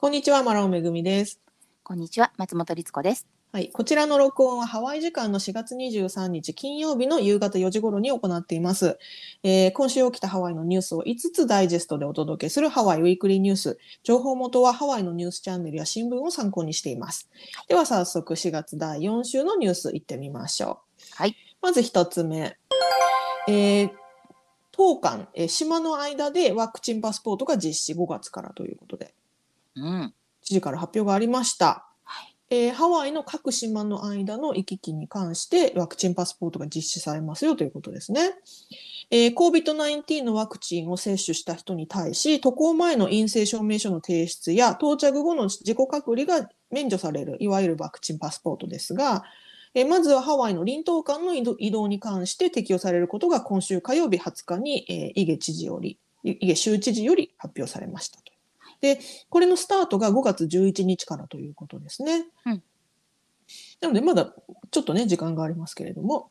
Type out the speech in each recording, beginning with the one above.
こんにちは、マラオめぐみです。こんにちは、松本律子です。はい、こちらの録音はハワイ時間の4月23日金曜日の夕方4時頃に行っています。えー今週起きたハワイのニュースを5つダイジェストでお届けするハワイウィークリーニュース。情報元はハワイのニュースチャンネルや新聞を参考にしています。では早速4月第4週のニュースいってみましょう。はい。まず1つ目。えー当館、えー島の間でワクチンパスポートが実施5月からということで、うん。知事から発表がありました。はい。えーハワイの各島の間の行き来に関してワクチンパスポートが実施されますよということですね。えー COVID-19 のワクチンを接種した人に対し、渡航前の陰性証明書の提出や到着後の自己隔離が免除される、いわゆるワクチンパスポートですが、えーまずはハワイの臨島間の移動移動に関して適用されることが今週火曜日20日に、えー、イゲ知事より、イゲ州知事より発表されましたと。で、これのスタートが5月11日からということですね。うんなので、まだちょっとね、時間がありますけれども、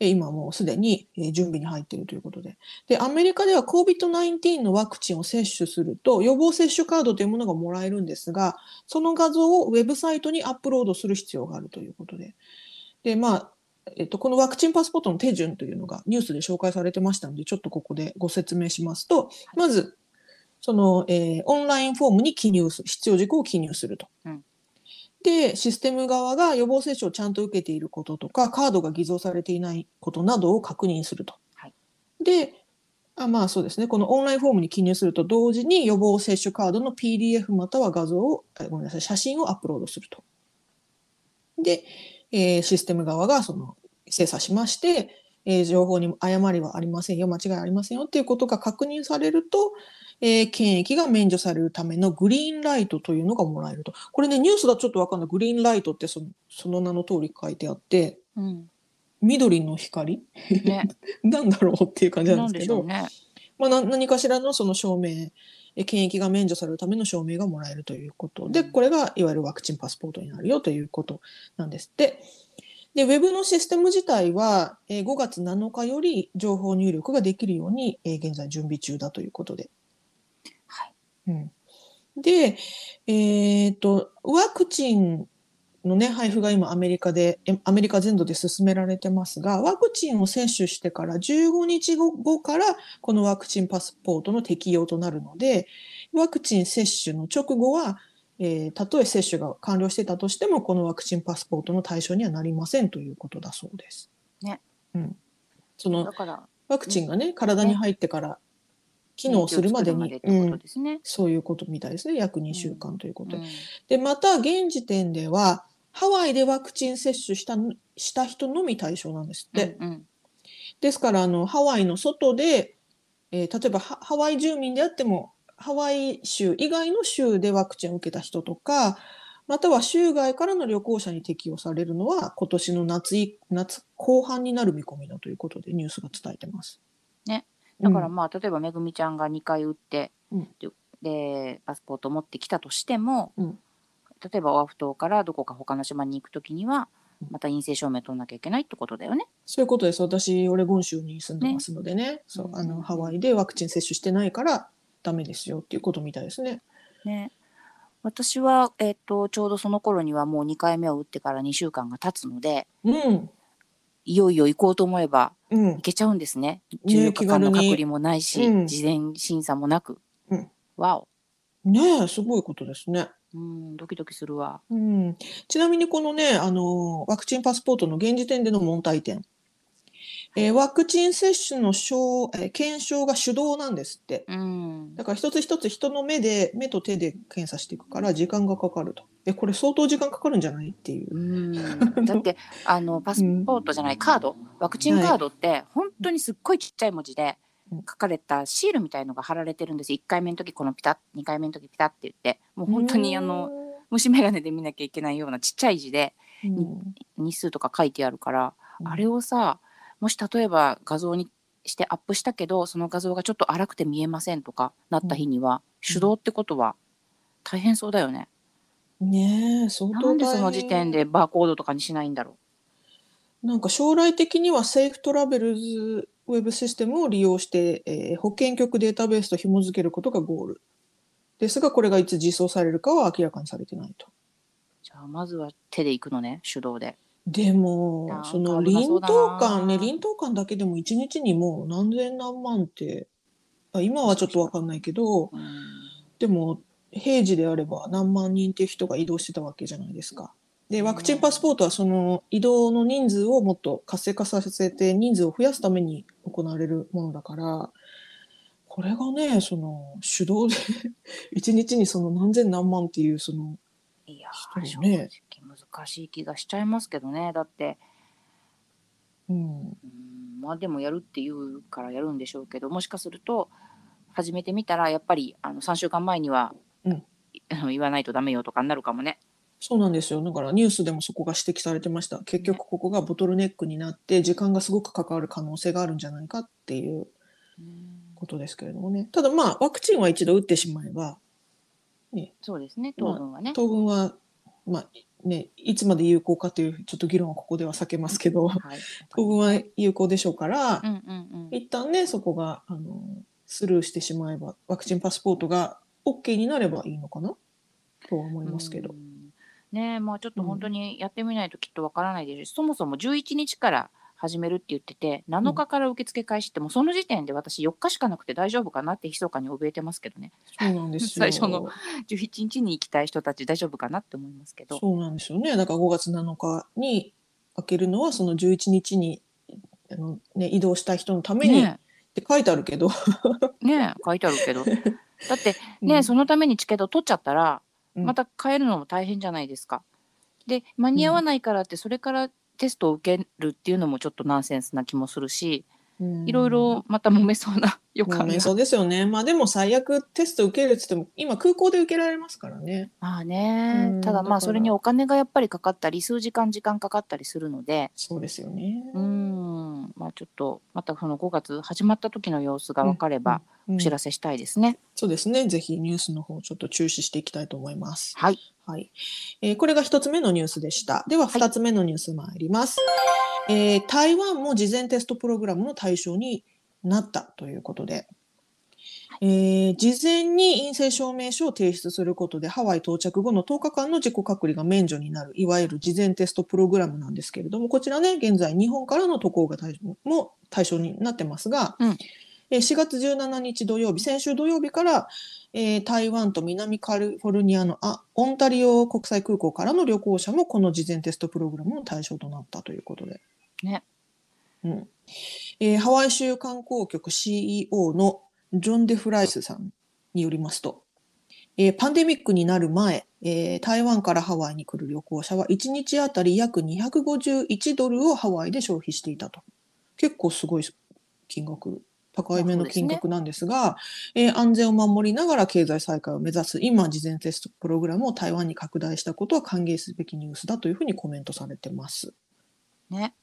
えー今もうすでにえー準備に入っているということで。で、アメリカでは COVID-19 のワクチンを接種すると、予防接種カードというものがもらえるんですが、その画像をウェブサイトにアップロードする必要があるということで。で、まあ、えっと、このワクチンパスポートの手順というのがニュースで紹介されてましたので、ちょっとここでご説明しますと、まず、その、えーオンラインフォームに記入する、必要事項を記入すると。うんで、システム側が予防接種をちゃんと受けていることとか、カードが偽造されていないことなどを確認すると。はいで、あまあそうですね、このオンラインフォームに記入すると同時に予防接種カードの PDF または画像を、あごめんなさい、写真をアップロードすると。で、えーシステム側がその精査しまして、えー情報に誤りはありませんよ、間違いありませんよっていうことが確認されると、えー検疫が免除されるためのグリーンライトというのがもらえると。これね、ニュースだとちょっとわかんない。グリーンライトってそのその名の通り書いてあって、うん。緑の光？ね。なんだろうっていう感じななんんですけど、ね。まあ、な何かしらのその証明、え検疫が免除されるための証明がもらえるということで、うんこれがいわゆるワクチンパスポートになるよということなんですって。で、ウェブのシステム自体は、えー5月7日より情報入力ができるように、えー現在準備中だということで。はい。うん、で、えっと、ワクチンのね、配布が今アメリカで、えアメリカ全土で進められてますが、ワクチンを接種してから15日後後から、このワクチンパスポートの適用となるので、ワクチン接種の直後は、えーたとえ接種が完了してたとしても、このワクチンパスポートの対象にはなりませんということだそうです。ね。うん。そのだから、ワクチンがね、体に入ってから機能するまでに、免疫を作るまでってことですね。そういうことみたいですね。約2週間ということで。うんで、また現時点では、ハワイでワクチン接種したのした人のみ対象なんですって。うんですから、あの、ハワイの外で、えー例えばハハワイ住民であっても、ハワイ州以外の州でワクチンを受けた人とか、または州外からの旅行者に適用されるのは、今年の夏い夏後半になる見込みだということでニュースが伝えてます。ね。だからうんまあ、例えばめぐみちゃんが2回打って、うんでで、パスポート持ってきたとしても、うん例えばオアフ島からどこか他の島に行くときにはうん、また陰性証明取んなきゃいけないってことだよね。そういうことです。私、オレゴン州に住んでますのでね、そうあのうんうんうんハワイでワクチン接種してないからダメですよっていうことみたいですね。ね。私は、えっと、ちょうどその頃にはもう2回目を打ってから2週間が経つので、うん。いよいよ行こうと思えばうん行。けちゃうんですね。ね14日間の隔離もないし、うん事前審査もなく。うんわお。ねえ、すごいことですね。うん、ドキドキするわ。うん。ちなみにこのね、あの、ワクチンパスポートの現時点での問題点。えーワクチン接種の証、えー検証が手動なんですって。うん。だから一つ一つ人の目で、目と手で検査していくから時間がかかると。え、これ相当時間かかるんじゃないっていう。うん、だってあのパスポートじゃないカード？ワクチンカードって本当にすっごいちっちゃい文字でうん。書かれたシールみたいのが貼られてるんです1回目の時このピタッ2回目の時ピタッって言って。もう本当にあの虫眼鏡で見なきゃいけないようなちっちゃい字でうん、日数とか書いてあるから、うん。あれをさもし例えば画像にしてアップしたけどその画像がちょっと荒くて見えませんとかなった日には、手動ってことは大変そうだよね。ねえ、相当なんでその時点でバーコードとかにしないんだろなんか将来的にはセーフトラベルズウェブシステムを利用して、えー保険局データベースと紐付けることがゴールですが、これがいつ実装されるかは明らかにされてないと。じゃあまずは手で行くのね手動で。でもその臨島館ね、臨島館だけでも1日にもう何千何万って、あ今はちょっとわかんないけど、うん。でも平時であれば何万人っていう人が移動してたわけじゃないですか。で、ワクチンパスポートはその移動の人数をもっと活性化させて人数を増やすために行われるものだから、これがね、その手動で 1日にその何千何万っていうその、いやー、正直難しい気がしちゃいますけどね。だって、うん、うん、まあでもやるって言うからやるんでしょうけど、もしかすると、始めてみたら、やっぱりあの3週間前には、うん 言わないとダメよとかになるかもね。そうなんですよ。だからニュースでもそこが指摘されてました。結局ここがボトルネックになって時間がすごく関わる可能性があるんじゃないかっていうことですけれどもね。ただまあワクチンは一度打ってしまえば、そうですね、当分はね。当分は、まあね、いつまで有効かというちょっと議論はここでは避けますけど、はい。当分は有効でしょうからう、んうんうん。一旦ね、そこがあのスルーしてしまえば、ワクチンパスポートが OK になればいいのかな？とは思いますけどう。んねえまあちょっと本当にやってみないときっとわからないですし、そもそも11日から始めるって言ってて7日から受付開始ってもうその時点で私4日しかなくて大丈夫かなって密かに怯えてますけどね。そうなんですよ。最初の11日に行きたい人たち大丈夫かなって思いますけど。そうなんですよね。だから5月7日に開けるのはその11日にあの、ね、移動したい人のためにっねて書いてあるけど、え ねえ書いてあるけど。だってねえ、うん。そのためにチケット取っちゃったらうん。また変えるのも大変じゃないですか。で間に合わないからってそれからテストを受けるっていうのもちょっとナンセンスな気もするし、いろいろまた揉めそうな 予感が。まあそうですよね。まあでも最悪テスト受けるって言っても今空港で受けられますからね。まあね、うんただまあそれにお金がやっぱりかかったり数時間時間かかったりするのでそうですよね。うんまあちょっとまたその5月始まった時の様子が分かればうんお知らせしたいですね。そうですね。ぜひニュースの方ちょっと注視していきたいと思います。はい。はい。えーこれが一つ目のニュースでした。では二つ目のニュース参ります。えー台湾も事前テストプログラムの対象になったということで、えー事前に陰性証明書を提出することでハワイ到着後の10日間の自己隔離が免除になる、いわゆる事前テストプログラムなんですけれども、こちらね、現在日本からの渡航が対象も対象になってますが、うん。えー4月17日土曜日、先週土曜日から、えー台湾と南カリフォルニアのあオンタリオ国際空港からの旅行者もこの事前テストプログラムの対象となったということで。ね。うんえーハワイ州観光局 CEO のジョン・デ・フライスさんによりますと、えーパンデミックになる前、えー台湾からハワイに来る旅行者は1日あたり約251ドルをハワイで消費していたと。結構すごい金額、高いめの金額なんですが、えー安全を守りながら経済再開を目指す今、事前テストプログラムを台湾に拡大したことは歓迎すべきニュースだというふうにコメントされてます。ね。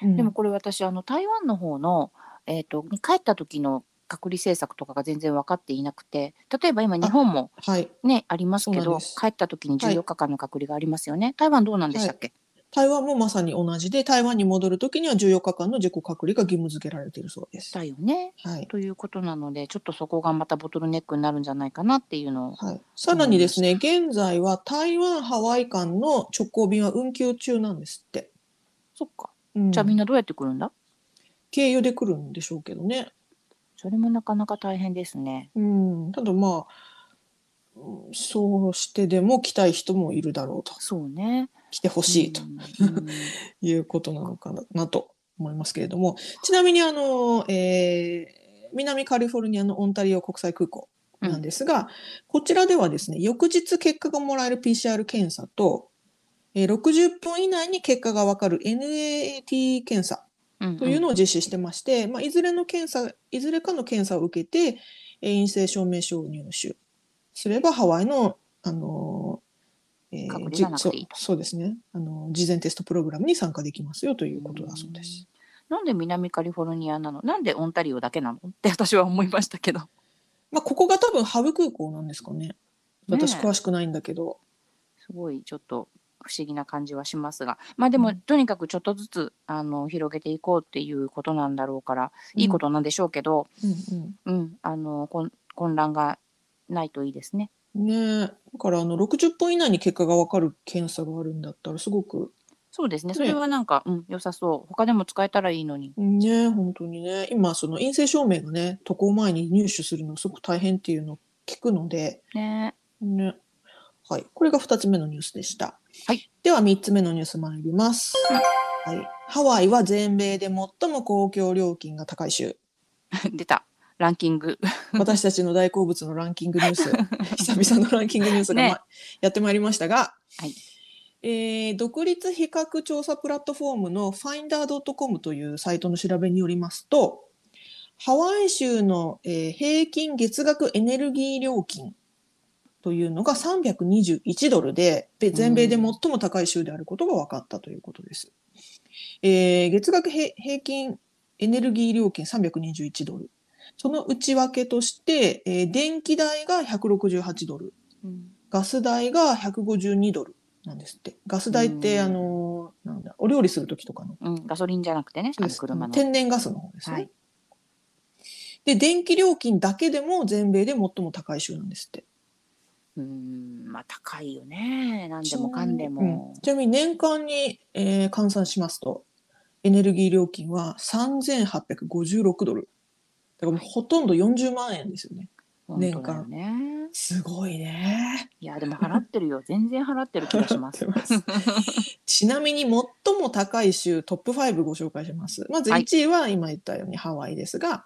うん。でもこれ私あの台湾の方の、えー、とに帰った時の隔離政策とかが全然分かっていなくて例えば今日本もはい。ねありますけど帰った時にはい14日間の隔離がありますよね、台湾どうなんでしたっけ、台湾もまさに同じで、台湾に戻るときには14日間の自己隔離が義務付けられているそうです。だよね。はい。ということなのでちょっとそこがまたボトルネックになるんじゃないかなっていうのをはい、さらにですね、現在は台湾、ハワイ間の直行便は運休中なんですって。じゃあみんなどうやって来るんだ、経由で来るんでしょうけどね。それもなかなか大変ですね。うん、ただまあ、うんそうしてでも来たい人もいるだろうと。そうね。来てほしいと。うん。うんいうことなのかななと思いますけれども、ちなみにあの、えー南カリフォルニアのオンタリオ国際空港なんですが、こちらではですね、翌日結果がもらえる PCR 検査と、えー60分以内に結果がわかる NAT 検査うんというのを実施してまして、まあ、いずれの検査、いずれかの検査を受けて、えー陰性証明書を入手。すれば、ハワイの、あのーえーそうそうですね、あのー事前テストプログラムに参加できますよということだそうです。なんで南カリフォルニアなの？なんでオンタリオだけなの？って私は思いましたけど。まあ、ここが多分ハブ空港なんですかね。私詳しくないんだけど。すごいちょっと不思議な感じはしますが。まあでも、うん。とにかくちょっとずつあの広げていこうっていうことなんだろうからいいことなんでしょうけど、うんうん。うんあの混混乱がないといいですね。ねえ。だからあの60分以内に結果が分かる検査があるんだったらすごくそうですね。ね。それはなんか、うん、良さそう。他でも使えたらいいのに。ね本当にね。今その陰性証明がね渡航前に入手するのすごく大変っていうのを聞くので。ね。ね。はい。これが2つ目のニュースでした、はい、では3つ目のニュース参ります、はい、ハワイは全米で最も公共料金が高い州。出た。ランキング。私たちの大好物のランキングニュース。久々のランキングニュースが、まねやってまいりましたが、はい。えー独立比較調査プラットフォームの Finder.com というサイトの調べによりますとハワイ州の、えー平均月額エネルギー料金というのが321ドルでで全米で最も高い州であることが分かったということです。えー月額へ平均エネルギー料金321ドルその内訳として、えー電気代が168ドル、うんガス代が152ドルなんですって。ガス代って、うんあのーなんだ、お料理するときとかの。うん、ガソリンじゃなくてね、車の。天然ガスの方ですね。はいで、電気料金だけでも全米で最も高い州なんですって。うん、まあ高いよね。何でもかんでうんも。ちなみに年間に、えー換算しますと、エネルギー料金は3856ドル。だからもうほとんど40万円ですよね。本当だよね。すごいね。いや、でも払ってるよ。全然払ってる気がします。ちなみに最も高い州トップ5ご紹介します。まずはい1位は今言ったようにハワイですが、うん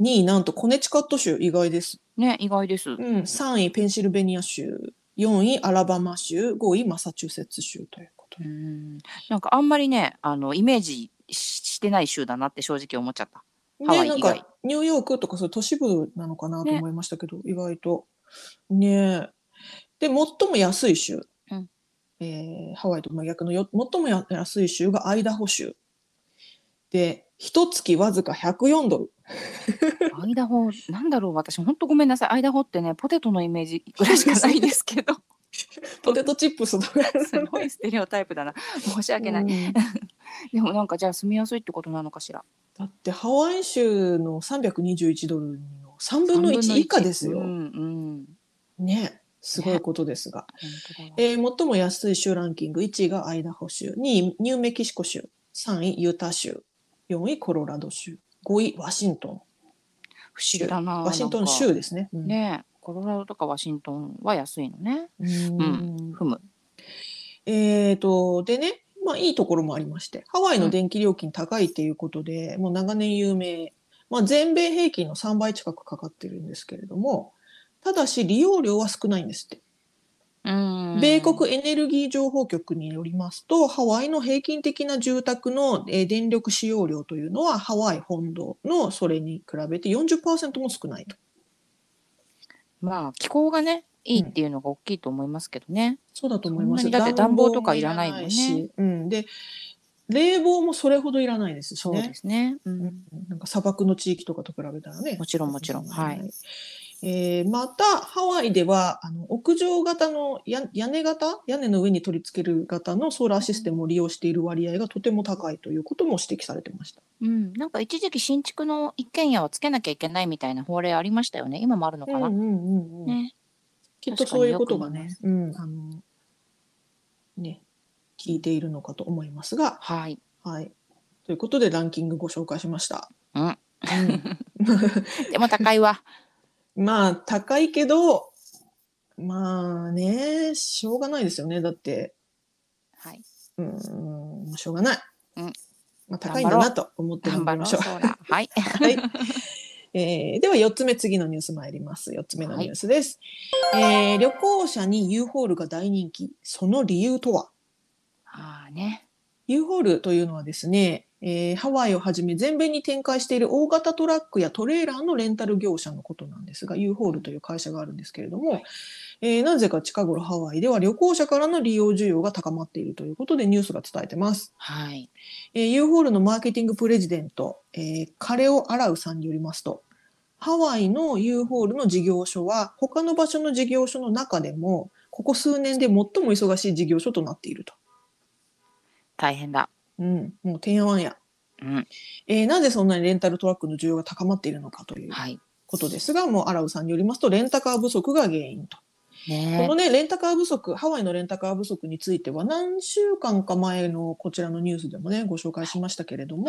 2位なんとコネチカット州意外です。ね、意外です。うん、3位ペンシルベニア州、4位アラバマ州、5位マサチューセッツ州ということで。うん、なんかあんまりね、あのイメージししてない州だなって正直思っちゃった。ハワイね、なん以外かニューヨークとかそういう都市部なのかなとね思いましたけど、意外と。ねえで、最も安い州、うんえーハワイと真逆のよ最もや安い州がアイダホ州。で、一月わずか104ドル。アイダホ、なんだろう、私本当ごめんなさい。アイダホってね、ポテトのイメージぐらいしかないですけど、ポテトチップスとか。すごいステレオタイプだな。申し訳ない。うん でもなんかじゃあ住みやすいってことなのかしら？だってハワイ州の321ドルの3分の1以下ですよ。うんうん。ねすごいことですが。本当だわえー最も安い州ランキング1位がアイダホ州2位ニューメキシコ州3位ユタ州4位コロラド州5位ワシントン不思議だな。ワシントン州ですね。うんねえコロラドとかワシントンは安いのね。うーんふむ。えーとでね、まあ、いいところもありましてハワイの電気料金高いっていうことで、もう長年有名、まあ、全米平均の3倍近くかかってるんですけれどもただし利用量は少ないんですって。うん。米国エネルギー情報局によりますと、ハワイの平均的な住宅のえー電力使用量というのは、ハワイ本土のそれに比べて40%も少ないと。まあ気候がねいいっていうのが大きいと思いますけどね。そうだと思います。だって暖房とかいらないもんねしうん。で、冷房もそれほどいらないですしそうね。ですね。ううんん、なんか砂漠の地域とかと比べたらね。もちろんもちろんはいえーまたハワイではあの屋上型のや屋根型？屋根の上に取り付ける型のソーラーシステムを利用している割合がとても高いということも指摘されてました。うん。なんか一時期新築の一軒家はつけなきゃいけないみたいな法令ありましたよね。今もあるのかな？うんうんうん。きっとそういうことがねうん、あのね聞いているのかと思いますが、はい。はい。ということでランキングご紹介しました。うん。うん でも高いわ。まあ高いけどまあねしょうがないですよねだってはい。うんしょうがない、うんまあ、高いんだなと思って頑張ろう。みましょう。そうだ。はい。はい えーでは4つ目次のニュース参ります4つ目のニュースです、えー旅行者に U ホールが大人気その理由とは？ああね。U ホールというのはですね、えーハワイをはじめ全米に展開している大型トラックやトレーラーのレンタル業者のことなんですが U ホールという会社があるんですけれども、えーなぜか近頃ハワイでは旅行者からの利用需要が高まっているということでニュースが伝えてます。はい。えー U ホールのマーケティングプレジデント、えーカレオ・アラウさんによりますとハワイの U ホールの事業所は他の場所の事業所の中でもここ数年で最も忙しい事業所となっていると。大変だ。うん、もうてんやわんや。うん。えーなぜそんなにレンタルトラックの需要が高まっているのかというはい。ことですが、もうアラウさんによりますと、レンタカー不足が原因と。こねのね、レンタカー不足、ハワイのレンタカー不足については、何週間か前のこちらのニュースでもね、ご紹介しましたけれども、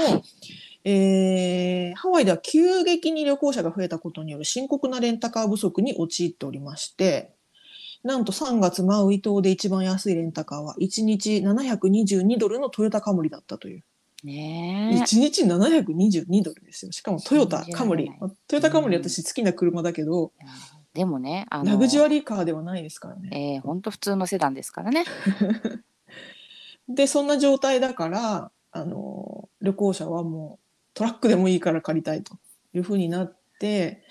えーハワイでは急激に旅行者が増えたことによる深刻なレンタカー不足に陥っておりまして、なんと3月マウイ島で一番安いレンタカーは1日722ドルのトヨタカムリだったという。ね1日722ドルですよ。しかもトヨタカムリ。トヨタカムリ私好きな車だけど、でもね、あのラグジュアリーカーではないですからね。えー、ほんと普通のセダンですからね。で、そんな状態だから、あの、旅行者はもうトラックでもいいから借りたいというふうになって、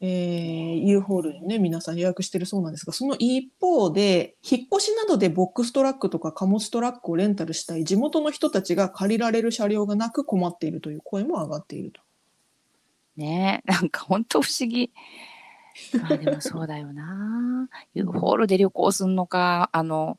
えー、U ホールにね、皆さん予約してるそうなんですが、その一方で、引っ越しなどでボックストラックとか貨物トラックをレンタルしたい地元の人たちが借りられる車両がなく困っているという声も上がっていると。ねなんかほんと不思議。まあでもそうだよな。ユーホールで旅行すんのか、あの、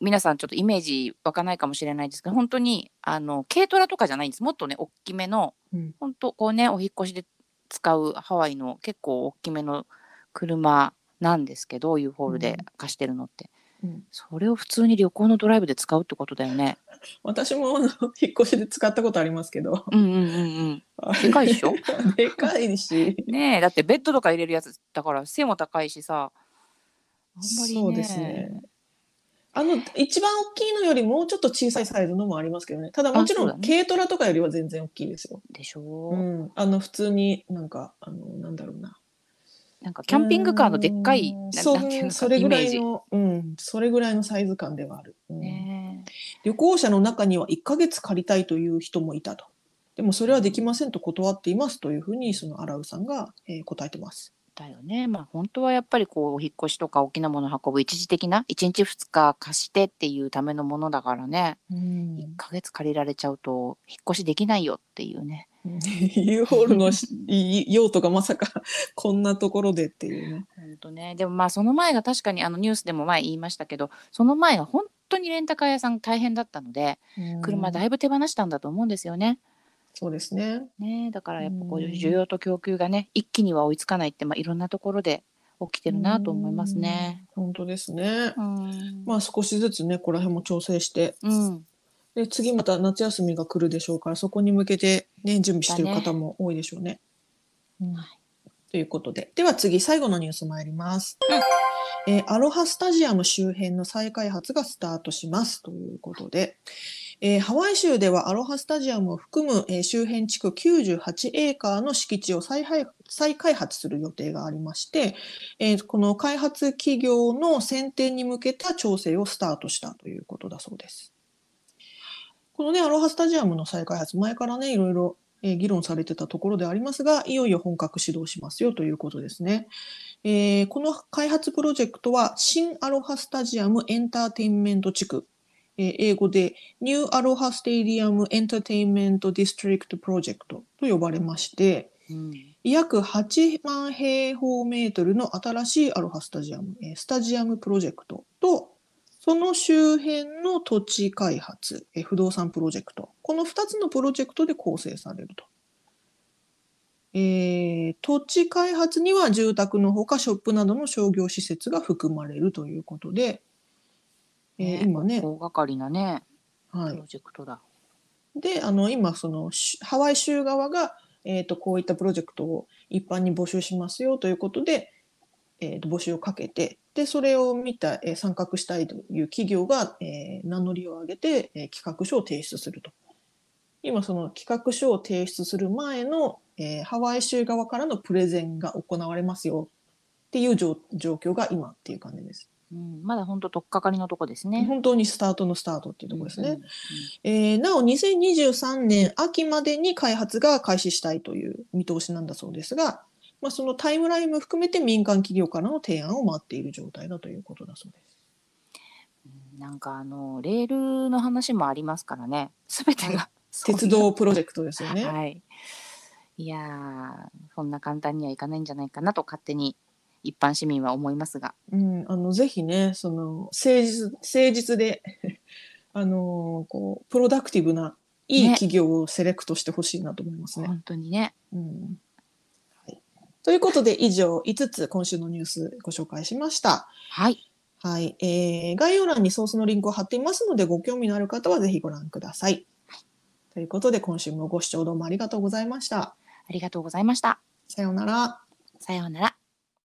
皆さんちょっとイメージ湧かないかもしれないですけど、本当に、あの、軽トラとかじゃないんです。もっとね、大きめの、うん本当こうね、お引っ越しで使うハワイの結構大きめの車なんですけど、ユーホールで貸してるのって。うんそれを普通に旅行のドライブで使うってことだよね。私も 引っ越しで使ったことありますけど。うんうんうんうん。でかいでしょ？でかいし。ねえだってベッドとか入れるやつだから背も高いしさあんまりねそうですね。あの一番大きいのよりもうちょっと小さいサイズのもありますけどね。ただもちろん軽トラとかよりは全然大きいですよ。でしょうう、ん、あの普通になんかあのなんだろうな。なんかキャンピングカーのでっかいそそれぐらいの、うん、それぐらいのサイズ感ではある。うんね旅行者の中には1ヶ月借りたいという人もいたと。でもそれはできませんと断っていますというふうにそのアラウさんが、えー答えてます。だよね。まあ本当はやっぱりこうお引っ越しとか大きなものを運ぶ一時的な1日2日貸してっていうためのものだからね。うん。1ヶ月借りられちゃうと引っ越しできないよっていうね。U ホールの用途がまさかこんなところでっていうね。本当ね。でもまあその前が確かにあのニュースでも前言いましたけどその前が本当にレンタカー屋さん大変だったので車だいいぶ手放したんだと思うんですよね。そうですね。ねだからやっぱこううん需要と供給がね一気には追いつかないって、まあ、いろんなところで起きてるなと思いますね。うん。本当ですね。うん、まあ少しずつね、ここら辺も調整して、うん、で次また夏休みが来るでしょうから、そこに向けてね、準備してる方も多いでしょうね。うんということで。では次、最後のニュース参ります。えーアロハスタジアム周辺の再開発がスタートしますということで、えーハワイ州ではアロハスタジアムを含む、えー周辺地区98エーカーの敷地を再再開発する予定がありまして、えーこの開発企業の選定に向けた調整をスタートしたということだそうです。このね、アロハスタジアムの再開発、前からね、いろいろ、え議論されてたところでありますが、いよいよ本格始動しますよということですね。えーこの開発プロジェクトは、新アロハスタジアムエンターテインメント地区、えー英語で New Aloha Stadium Entertainment District Project と呼ばれまして、うん約8万平方メートルの新しいアロハスタジアム、えースタジアムプロジェクトと、その周辺の土地開発、えー不動産プロジェクト、この2つのプロジェクトで構成されると。えー土地開発には住宅のほかショップなどの商業施設が含まれるということで、えーね今ね、大掛かりなねはいプ、ロジェクトだ。で、あの、今、その、しハワイ州側が、えっ、と、こういったプロジェクトを一般に募集しますよということで、えっ、と、募集をかけて、で、それを見た、えー参画したいという企業が、えー名乗りを上げて、えー企画書を提出すると。今、その企画書を提出する前の、えーハワイ州側からのプレゼンが行われますよっていう状状況が今っていう感じです。うん、まだ本当とっかかりのとこですね。本当にスタートのスタートっていうところですね。うんうんえーなお2023年秋までに開発が開始したいという見通しなんだそうですが、まあ、そのタイムラインも含めて民間企業からの提案を待っている状態だということだそうです。うんなんかあのレールの話もありますからね。すべてが鉄道プロジェクトですよね。はい。いやー、そんな簡単にはいかないんじゃないかなと勝手に一般市民は思いますが。うん、あのぜひね、その誠実誠実で あのこうプロダクティブないいね企業をセレクトしてほしいなと思いますね。本当にね。うんはい、ということで以上5つ今週のニュースご紹介しました。はい。はい、えー概要欄にソースのリンクを貼っていますのでご興味のある方はぜひご覧ください。ということで今週もご視聴どうもありがとうございました。ありがとうございました。さようなら。さようなら。